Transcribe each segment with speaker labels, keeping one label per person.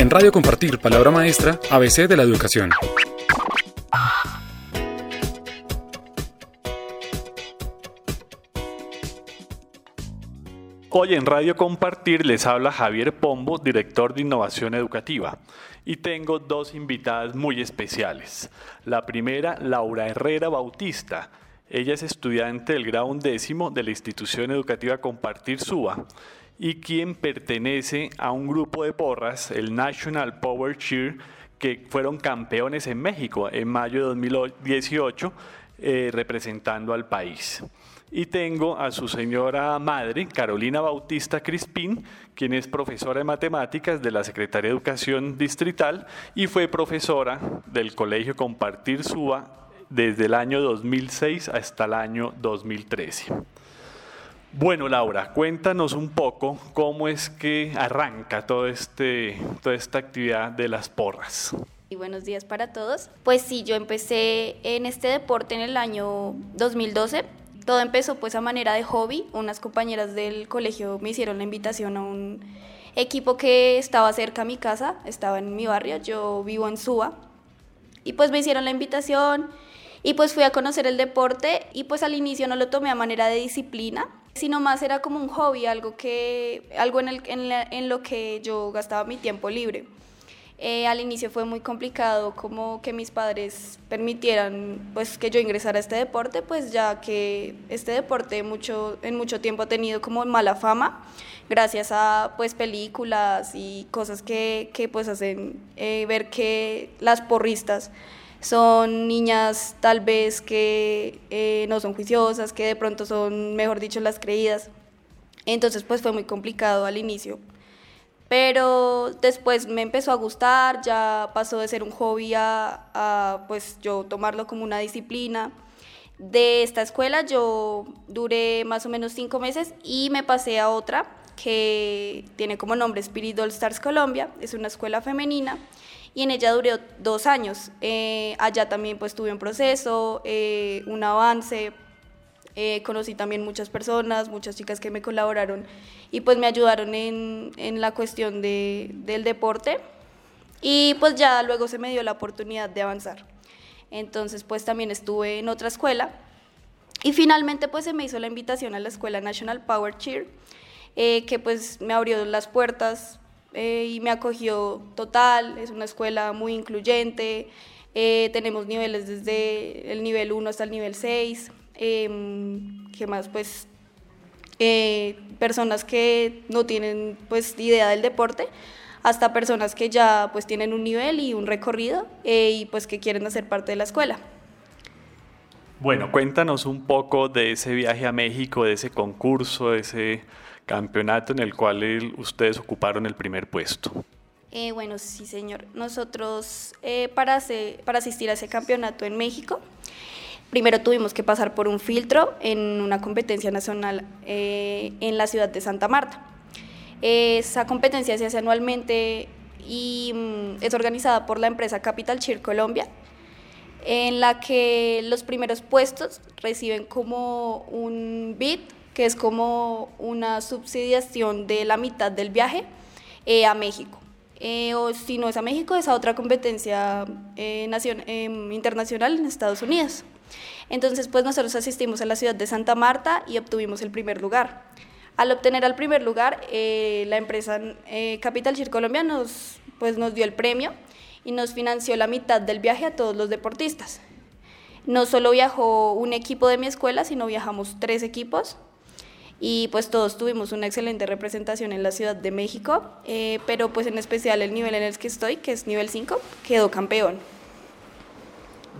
Speaker 1: En Radio Compartir, palabra maestra, ABC de la educación.
Speaker 2: Hoy en Radio Compartir les habla Javier Pombo, director de Innovación Educativa, y tengo dos invitadas muy especiales. La primera, Laura Herrera Bautista. Ella es estudiante del grado undécimo de la institución educativa Compartir SUA y quien pertenece a un grupo de porras, el National Power Cheer, que fueron campeones en México en mayo de 2018, eh, representando al país. Y tengo a su señora madre, Carolina Bautista Crispín, quien es profesora de matemáticas de la Secretaría de Educación Distrital y fue profesora del Colegio Compartir Suba desde el año 2006 hasta el año 2013. Bueno, Laura, cuéntanos un poco cómo es que arranca todo este, toda esta actividad de las porras.
Speaker 3: Y buenos días para todos. Pues sí, yo empecé en este deporte en el año 2012 todo empezó pues a manera de hobby. Unas compañeras del colegio me hicieron la invitación a un equipo que estaba cerca a mi casa, estaba en mi barrio, yo vivo en Suba. Y pues me hicieron la invitación y pues fui a conocer el deporte y pues al inicio no lo tomé a manera de disciplina, sino más era como un hobby, algo, que, algo en, lo que yo gastaba mi tiempo libre. Eh, al inicio fue muy complicado como que mis padres permitieran pues que yo ingresara a este deporte, pues ya que este deporte mucho, en mucho tiempo ha tenido como mala fama gracias a pues películas y cosas que, que pues hacen eh, ver que las porristas son niñas tal vez que eh, no son juiciosas, que de pronto son, mejor dicho, las creídas. Entonces pues fue muy complicado al inicio pero después me empezó a gustar, ya pasó de ser un hobby a, pues yo tomarlo como una disciplina. De esta escuela yo duré más o menos cinco meses y me pasé a otra que tiene como nombre Spirit All Stars Colombia, es una escuela femenina y en ella duré dos años. Eh, allá también pues tuve un proceso, eh, un avance, eh, conocí también muchas personas, muchas chicas que me colaboraron y pues me ayudaron en, en la cuestión de, del deporte y pues ya luego se me dio la oportunidad de avanzar. Entonces pues también estuve en otra escuela y finalmente pues se me hizo la invitación a la escuela National Power Cheer eh, que pues me abrió las puertas eh, y me acogió total, es una escuela muy incluyente, tenemos niveles desde el nivel 1 hasta el nivel 6 eh, ¿qué más? Pues eh, personas que no tienen pues idea del deporte, hasta personas que ya pues tienen un nivel y un recorrido eh, y pues que quieren hacer parte de la escuela.
Speaker 2: Bueno, cuéntanos un poco de ese viaje a México, de ese concurso, de ese campeonato en el cual ustedes ocuparon el primer puesto.
Speaker 3: Eh, bueno, sí, señor. Nosotros, para, para asistir a ese campeonato en México, Primero tuvimos que pasar por un filtro en una competencia nacional eh, en la ciudad de Santa Marta. Esa competencia se hace anualmente y mm, es organizada por la empresa Capital Cheer Colombia, en la que los primeros puestos reciben como un bid, que es como una subsidiación de la mitad del viaje eh, a México. Eh, o si no es a México, es a otra competencia em, internacional en Estados Unidos. Entonces, pues nosotros asistimos a la ciudad de Santa Marta y obtuvimos el primer lugar. Al obtener el primer lugar, eh, la empresa eh, Capital Chir Colombia nos, pues, nos dio el premio y nos financió la mitad del viaje a todos los deportistas. No solo viajó un equipo de mi escuela, sino viajamos tres equipos y pues todos tuvimos una excelente representación en la Ciudad de México, eh, pero pues en especial el nivel en el que estoy, que es nivel 5, quedó campeón.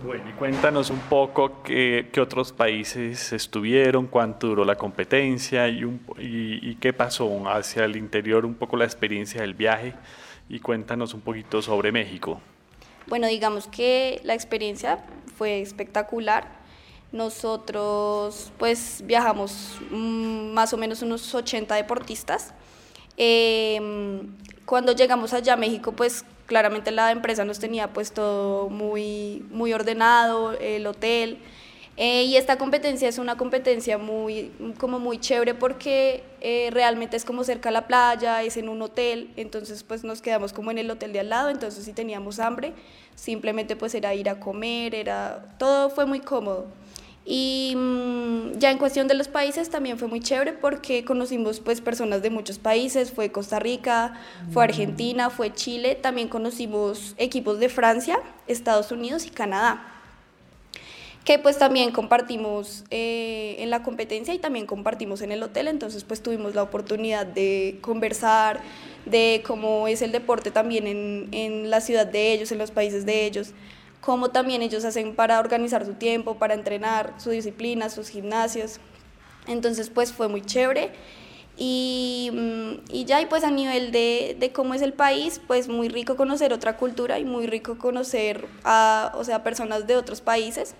Speaker 2: Bueno, y cuéntanos un poco qué, otros países estuvieron, cuánto duró la competencia y, y, qué pasó hacia el interior, un poco la experiencia del viaje y cuéntanos un poquito sobre México.
Speaker 3: Bueno, digamos que la experiencia fue espectacular. Nosotros pues viajamos mm, más o menos unos 80 deportistas. Em, cuando llegamos allá a México pues claramente la empresa nos tenía pues todo muy, muy ordenado, el hotel, Eh, y esta competencia es una competencia muy, como muy chévere porque eh, realmente es como cerca a la playa, es en un hotel, entonces pues nos quedamos como en el hotel de al lado, entonces si teníamos hambre, simplemente pues era ir a comer, era, todo fue muy cómodo. Y mm, ya en cuestión de los países también fue muy chévere porque conocimos pues personas de muchos países, fue Costa Rica, fue Argentina, fue Chile, también conocimos equipos de Francia, Estados Unidos y Canadá que pues también compartimos eh, en la competencia y también compartimos en el hotel, entonces pues tuvimos la oportunidad de conversar de cómo es el deporte también en, en la ciudad de ellos, en los países de ellos, cómo también ellos hacen para organizar su tiempo, para entrenar, su disciplina, sus gimnasios. Entonces pues fue muy chévere. Y, mm, y, ya, y pues a nivel de, de, cómo es el país, pues muy rico conocer otra cultura y muy rico conocer a, o sea, personas de otros países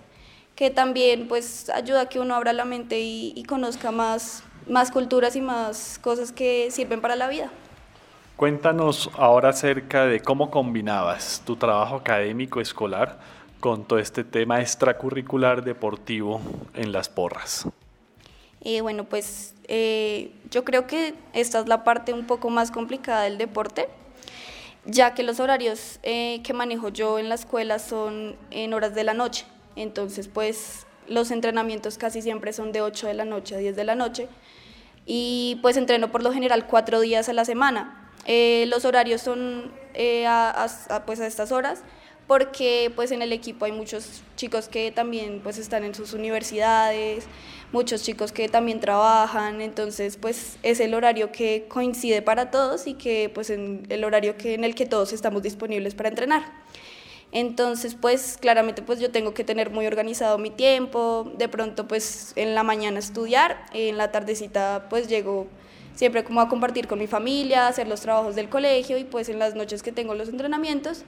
Speaker 3: que también pues ayuda a que uno abra la mente y, conozca más, más culturas y más cosas que sirven para la vida.
Speaker 2: Cuéntanos ahora acerca de cómo combinabas tu trabajo académico escolar con todo este tema extracurricular deportivo en las porras.
Speaker 3: Eh, bueno, pues eh, yo creo que esta es la parte un poco más complicada del deporte, ya que los horarios eh, que manejo yo en la escuela son en horas de la noche. Entonces, pues los entrenamientos casi siempre son de 8 de la noche a 10 de la noche y pues entreno por lo general cuatro días a la semana. Eh, los horarios son eh, a, pues a estas horas porque pues en el equipo hay muchos chicos que también pues están en sus universidades, muchos chicos que también trabajan, entonces pues es el horario que coincide para todos y que pues en el horario que, en el que todos estamos disponibles para entrenar. Entonces, pues claramente pues yo tengo que tener muy organizado mi tiempo, de pronto pues en la mañana estudiar, en la tardecita pues llego siempre como a compartir con mi familia, hacer los trabajos del colegio y pues en las noches que tengo los entrenamientos,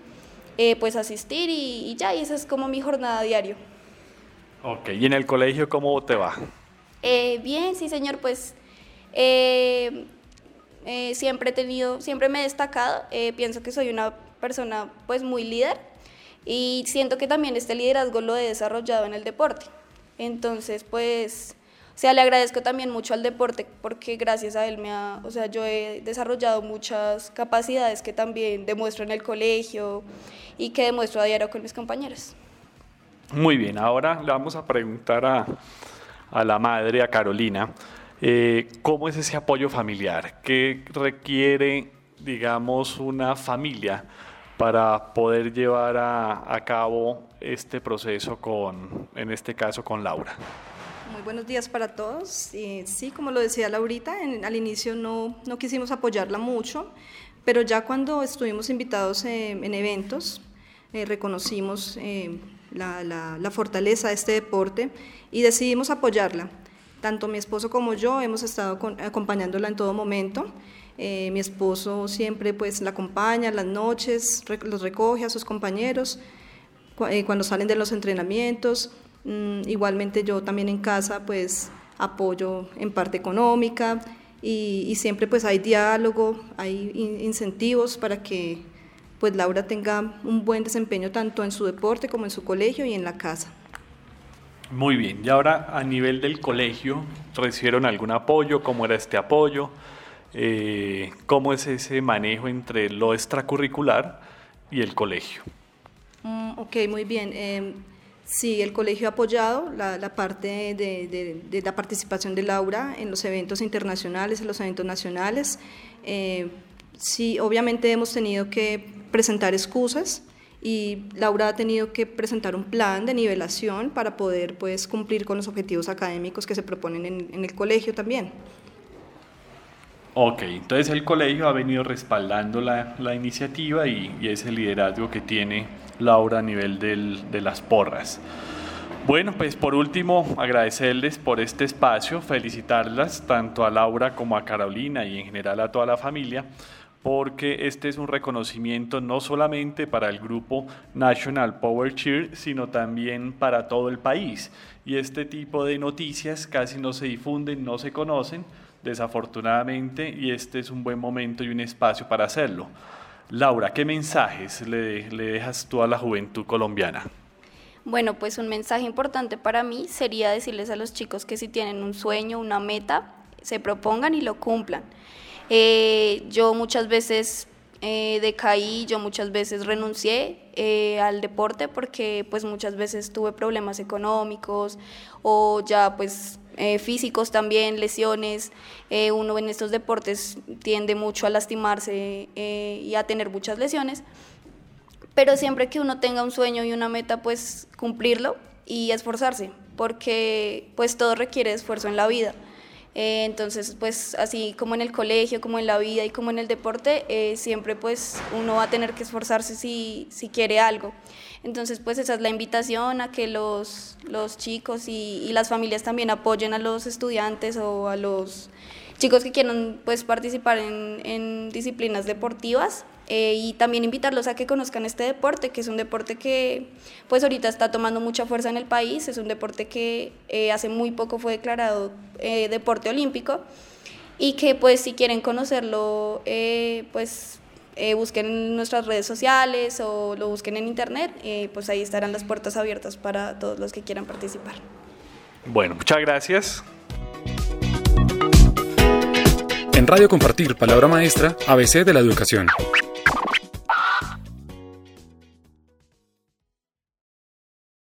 Speaker 3: eh, pues asistir y, ya, y esa es como mi jornada diario.
Speaker 2: Ok, ¿y en el colegio cómo te va?
Speaker 3: Eh, bien, sí señor, pues eh, siempre he tenido, siempre me he destacado, pienso que soy una persona pues muy líder, y siento que también este liderazgo lo he desarrollado en el deporte. Entonces, pues, o sea, le agradezco también mucho al deporte porque gracias a él me ha, o sea, yo he desarrollado muchas capacidades que también demuestro en el colegio y que demuestro a diario con mis compañeros.
Speaker 2: Muy bien, ahora le vamos a preguntar a, a la madre, a Carolina, eh, ¿cómo es ese apoyo familiar? ¿Qué requiere, digamos, una familia? Para poder llevar a, cabo este proceso con, en este caso, con Laura.
Speaker 4: Muy buenos días para todos. sí, como lo decía Laurita, al inicio no, no, quisimos apoyarla mucho, pero ya cuando estuvimos invitados en eventos, eh, reconocimos eh, la, la, la, fortaleza de este deporte y decidimos apoyarla. Tanto mi esposo como yo hemos estado acompañándola en todo momento. Eh, mi esposo siempre pues la acompaña las noches, los recoge a sus compañeros eh, cuando salen de los entrenamientos. Mm, igualmente yo también en casa pues apoyo en parte económica y, siempre pues hay diálogo, hay incentivos para que pues Laura tenga un buen desempeño tanto en su deporte como en su colegio y en la casa.
Speaker 2: Muy bien, y ahora a nivel del colegio, ¿recibieron algún apoyo? ¿Cómo era este apoyo? Eh, cómo es ese manejo entre lo extracurricular y el colegio.
Speaker 4: Mm, ok, muy bien. Eh, sí, el colegio ha apoyado la, parte de, la participación de Laura en los eventos internacionales, en los eventos nacionales. Eh, sí, obviamente hemos tenido que presentar excusas y Laura ha tenido que presentar un plan de nivelación para poder pues, cumplir con los objetivos académicos que se proponen en, en el colegio también.
Speaker 2: Ok, entonces el colegio ha venido respaldando la, la iniciativa y, y, ese liderazgo que tiene Laura a nivel del, de las porras. Bueno, pues por último, agradecerles por este espacio, felicitarlas tanto a Laura como a Carolina y en general a toda la familia, porque este es un reconocimiento no solamente para el grupo National Power Cheer, sino también para todo el país. Y este tipo de noticias casi no se difunden, no se conocen, desafortunadamente, y este es un buen momento y un espacio para hacerlo. Laura, ¿qué mensajes le, dejas tú a la juventud colombiana?
Speaker 3: Bueno, pues un mensaje importante para mí sería decirles a los chicos que si tienen un sueño, una meta, se propongan y lo cumplan. Eh, yo muchas veces eh, decaí, yo muchas veces renuncié eh, al deporte porque pues muchas veces tuve problemas económicos o ya pues físicos también, lesiones. uno en estos deportes tiende mucho a lastimarse y a tener muchas lesiones pero siempre que uno tenga un sueño y una meta, pues cumplirlo y esforzarse, porque pues todo requiere esfuerzo en la vida. Eh, entonces, pues así como en el colegio, como en la vida y como en el deporte, eh, siempre pues uno va a tener que esforzarse si, si, quiere algo. Entonces, pues esa es la invitación a que los, los chicos y, y las familias también apoyen a los estudiantes o a los chicos que quieran pues participar en, en disciplinas deportivas eh, y también invitarlos a que conozcan este deporte, que es un deporte que pues ahorita está tomando mucha fuerza en el país, es un deporte que eh, hace muy poco fue declarado eh, deporte olímpico. Y que pues si quieren conocerlo pues busquen en nuestras redes sociales o lo busquen en internet, pues ahí estarán las puertas abiertas para todos los que quieran participar.
Speaker 2: Bueno, muchas gracias.
Speaker 1: En Radio Compartir, Palabra Maestra, ABC de la Educación.